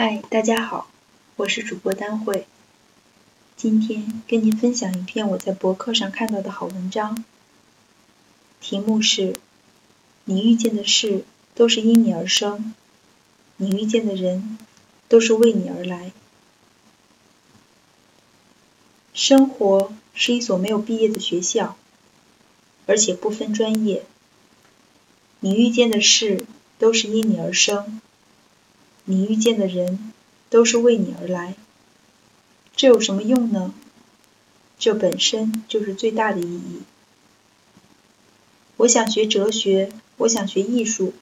嗨，大家好，我是主播丹慧。今天跟您分享一篇我在博客上看到的好文章，题目是“你遇见的事都是因你而生，你遇见的人都是为你而来”。生活是一所没有毕业的学校，而且不分专业。你遇见的事都是因你而生。你遇见的人都是为你而来，这有什么用呢？这本身就是最大的意义。我想学哲学，我想学艺术，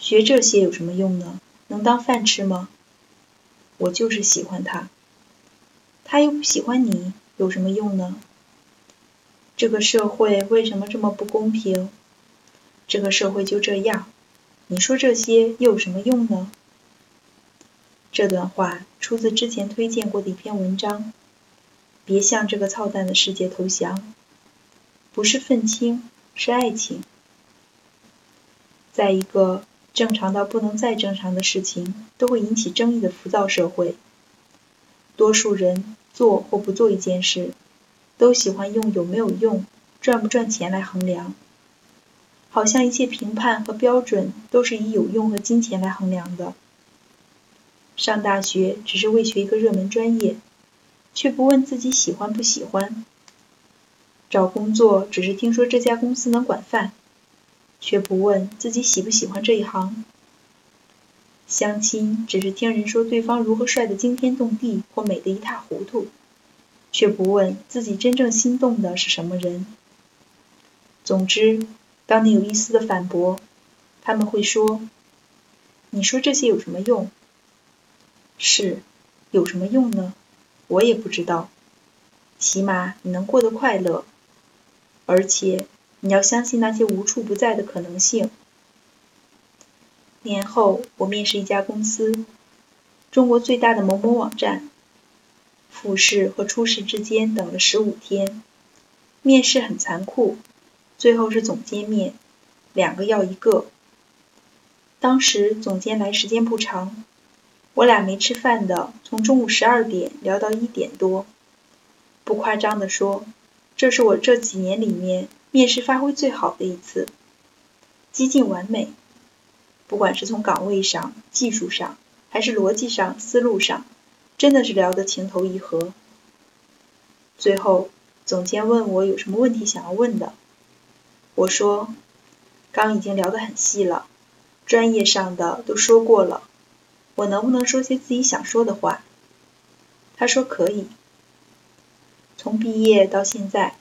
学这些有什么用呢？能当饭吃吗？我就是喜欢他，他又不喜欢你，有什么用呢？这个社会为什么这么不公平？这个社会就这样，你说这些又有什么用呢？这段话出自之前推荐过的一篇文章。别向这个操蛋的世界投降，不是愤青，是爱情。在一个正常到不能再正常的事情都会引起争议的浮躁社会，多数人做或不做一件事，都喜欢用有没有用、赚不赚钱来衡量，好像一切评判和标准都是以有用和金钱来衡量的。上大学只是为学一个热门专业，却不问自己喜欢不喜欢；找工作只是听说这家公司能管饭，却不问自己喜不喜欢这一行；相亲只是听人说对方如何帅得惊天动地或美得一塌糊涂，却不问自己真正心动的是什么人。总之，当你有一丝的反驳，他们会说：“你说这些有什么用？”是，有什么用呢？我也不知道。起码你能过得快乐，而且你要相信那些无处不在的可能性。年后，我面试一家公司，中国最大的某某网站。复试和初试之间等了十五天，面试很残酷，最后是总监面，两个要一个。当时总监来时间不长。我俩没吃饭的，从中午十二点聊到一点多。不夸张的说，这是我这几年里面面试发挥最好的一次，几近完美。不管是从岗位上、技术上，还是逻辑上、思路上，真的是聊得情投意合。最后，总监问我有什么问题想要问的，我说，刚已经聊得很细了，专业上的都说过了。我能不能说些自己想说的话？他说可以。从毕业到现在，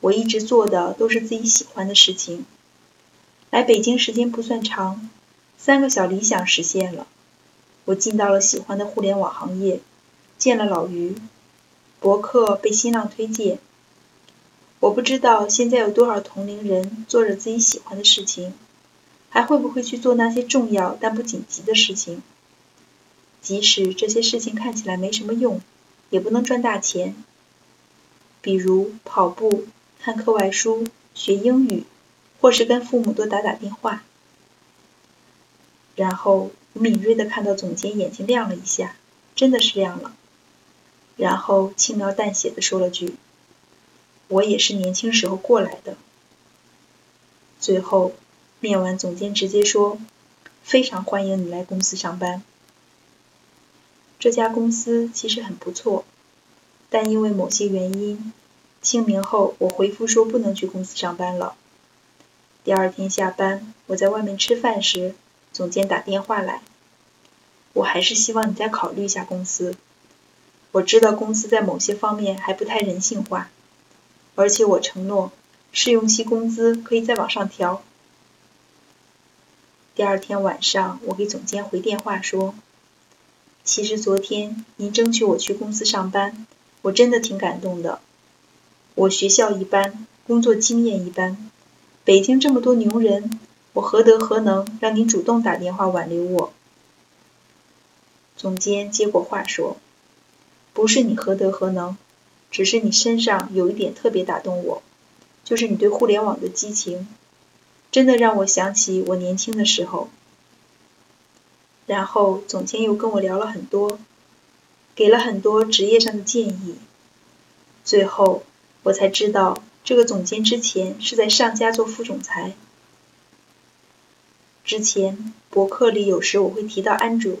我一直做的都是自己喜欢的事情。来北京时间不算长，三个小理想实现了。我进到了喜欢的互联网行业，见了老于，博客被新浪推荐。我不知道现在有多少同龄人做着自己喜欢的事情，还会不会去做那些重要但不紧急的事情。即使这些事情看起来没什么用，也不能赚大钱。比如跑步、看课外书、学英语，或是跟父母多打打电话。然后我敏锐地看到总监眼睛亮了一下，真的是亮了。然后轻描淡写的说了句：“我也是年轻时候过来的。”最后面完，总监直接说：“非常欢迎你来公司上班。”这家公司其实很不错，但因为某些原因，清明后我回复说不能去公司上班了。第二天下班，我在外面吃饭时，总监打电话来，我还是希望你再考虑一下公司。我知道公司在某些方面还不太人性化，而且我承诺试用期工资可以再往上调。第二天晚上，我给总监回电话说。其实昨天您争取我去公司上班，我真的挺感动的。我学校一般，工作经验一般，北京这么多牛人，我何德何能让您主动打电话挽留我？总监接过话说：“不是你何德何能，只是你身上有一点特别打动我，就是你对互联网的激情，真的让我想起我年轻的时候。”然后总监又跟我聊了很多，给了很多职业上的建议。最后我才知道，这个总监之前是在上家做副总裁。之前博客里有时我会提到安主，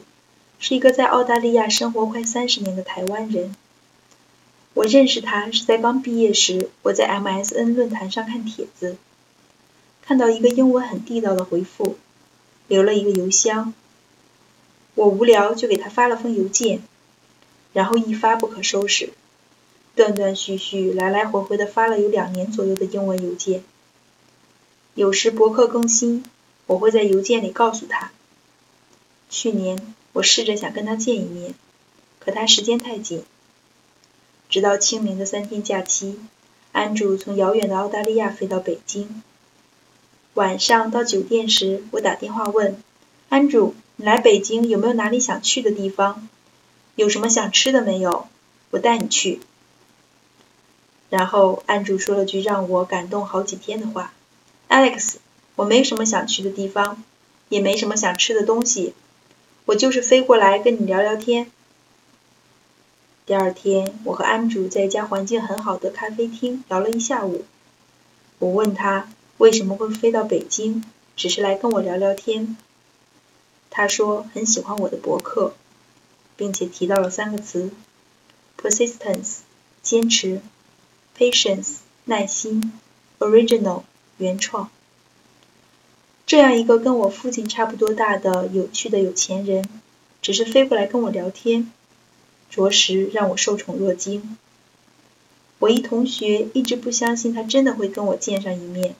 是一个在澳大利亚生活快三十年的台湾人。我认识他是在刚毕业时，我在 MSN 论坛上看帖子，看到一个英文很地道的回复，留了一个邮箱。我无聊就给他发了封邮件，然后一发不可收拾，断断续续、来来回回的发了有两年左右的英文邮件。有时博客更新，我会在邮件里告诉他。去年我试着想跟他见一面，可他时间太紧。直到清明的三天假期，安住从遥远的澳大利亚飞到北京。晚上到酒店时，我打电话问安住。你来北京有没有哪里想去的地方？有什么想吃的没有？我带你去。然后安主说了句让我感动好几天的话：“Alex，我没什么想去的地方，也没什么想吃的东西，我就是飞过来跟你聊聊天。”第二天，我和安主在一家环境很好的咖啡厅聊了一下午。我问他为什么会飞到北京，只是来跟我聊聊天。他说很喜欢我的博客，并且提到了三个词：persistence（ 坚持）、patience（ 耐心）、original（ 原创）。这样一个跟我父亲差不多大的有趣的有钱人，只是飞过来跟我聊天，着实让我受宠若惊。我一同学一直不相信他真的会跟我见上一面，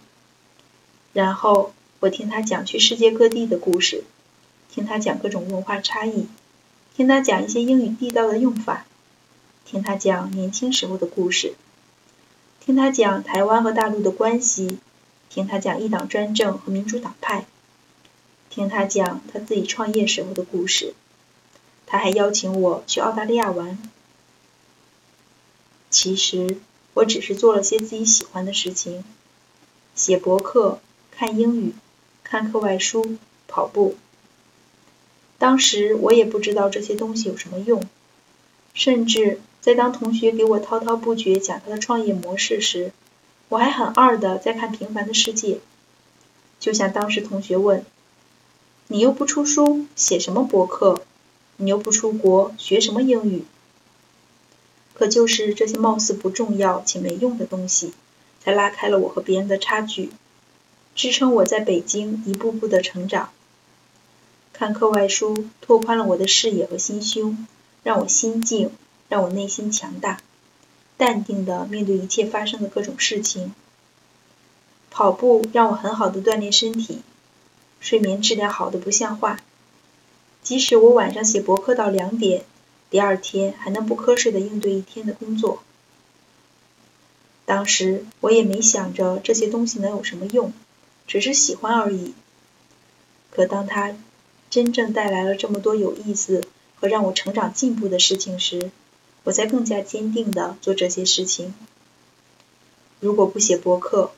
然后我听他讲去世界各地的故事。听他讲各种文化差异，听他讲一些英语地道的用法，听他讲年轻时候的故事，听他讲台湾和大陆的关系，听他讲一党专政和民主党派，听他讲他自己创业时候的故事。他还邀请我去澳大利亚玩。其实我只是做了些自己喜欢的事情：写博客、看英语、看课外书、跑步。当时我也不知道这些东西有什么用，甚至在当同学给我滔滔不绝讲他的创业模式时，我还很二的在看《平凡的世界》。就像当时同学问：“你又不出书，写什么博客？你又不出国，学什么英语？”可就是这些貌似不重要且没用的东西，才拉开了我和别人的差距，支撑我在北京一步步的成长。看课外书，拓宽了我的视野和心胸，让我心静，让我内心强大，淡定地面对一切发生的各种事情。跑步让我很好的锻炼身体，睡眠质量好的不像话。即使我晚上写博客到两点，第二天还能不瞌睡的应对一天的工作。当时我也没想着这些东西能有什么用，只是喜欢而已。可当他……真正带来了这么多有意思和让我成长进步的事情时，我才更加坚定地做这些事情。如果不写博客，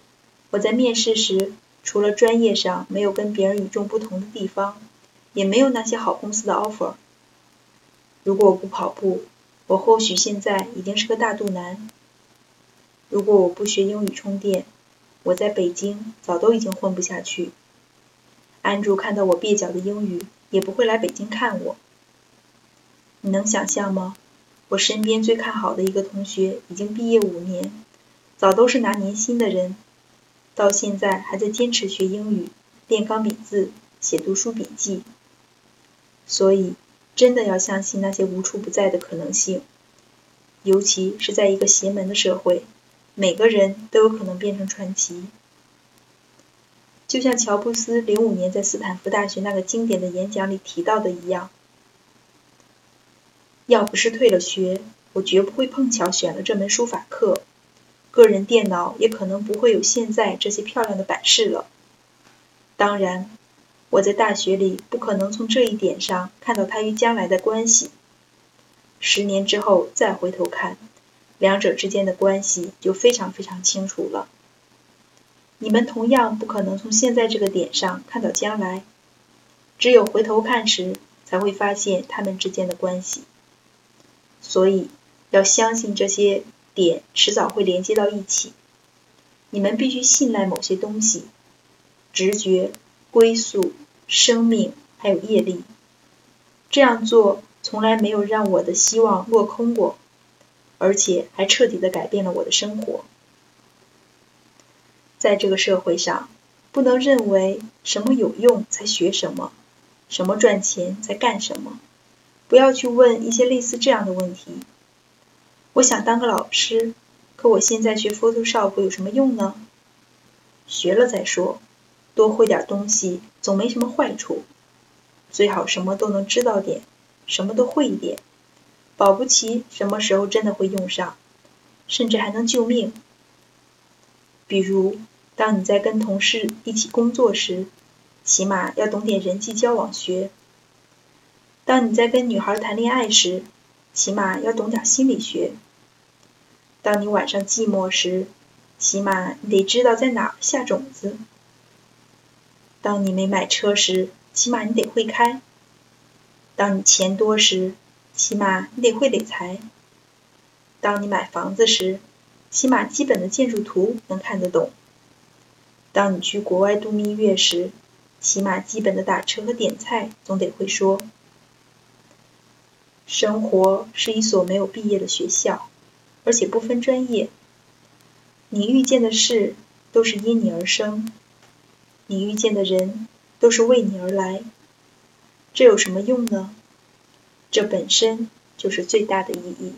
我在面试时除了专业上没有跟别人与众不同的地方，也没有那些好公司的 offer。如果我不跑步，我或许现在已经是个大肚腩。如果我不学英语充电，我在北京早都已经混不下去。安住看到我蹩脚的英语，也不会来北京看我。你能想象吗？我身边最看好的一个同学已经毕业五年，早都是拿年薪的人，到现在还在坚持学英语、练钢笔字、写读书笔记。所以，真的要相信那些无处不在的可能性，尤其是在一个邪门的社会，每个人都有可能变成传奇。就像乔布斯零五年在斯坦福大学那个经典的演讲里提到的一样，要不是退了学，我绝不会碰巧选了这门书法课，个人电脑也可能不会有现在这些漂亮的版式了。当然，我在大学里不可能从这一点上看到它与将来的关系。十年之后再回头看，两者之间的关系就非常非常清楚了。你们同样不可能从现在这个点上看到将来，只有回头看时，才会发现它们之间的关系。所以，要相信这些点迟早会连接到一起。你们必须信赖某些东西：直觉、归宿、生命，还有业力。这样做从来没有让我的希望落空过，而且还彻底的改变了我的生活。在这个社会上，不能认为什么有用才学什么，什么赚钱才干什么。不要去问一些类似这样的问题。我想当个老师，可我现在学 Photoshop 有什么用呢？学了再说，多会点东西总没什么坏处。最好什么都能知道点，什么都会一点，保不齐什么时候真的会用上，甚至还能救命。比如，当你在跟同事一起工作时，起码要懂点人际交往学。当你在跟女孩谈恋爱时，起码要懂点心理学。当你晚上寂寞时，起码你得知道在哪下种子。当你没买车时，起码你得会开。当你钱多时，起码你得会理财。当你买房子时，起码基本的建筑图能看得懂。当你去国外度蜜月时，起码基本的打车和点菜总得会说。生活是一所没有毕业的学校，而且不分专业。你遇见的事都是因你而生，你遇见的人都是为你而来。这有什么用呢？这本身就是最大的意义。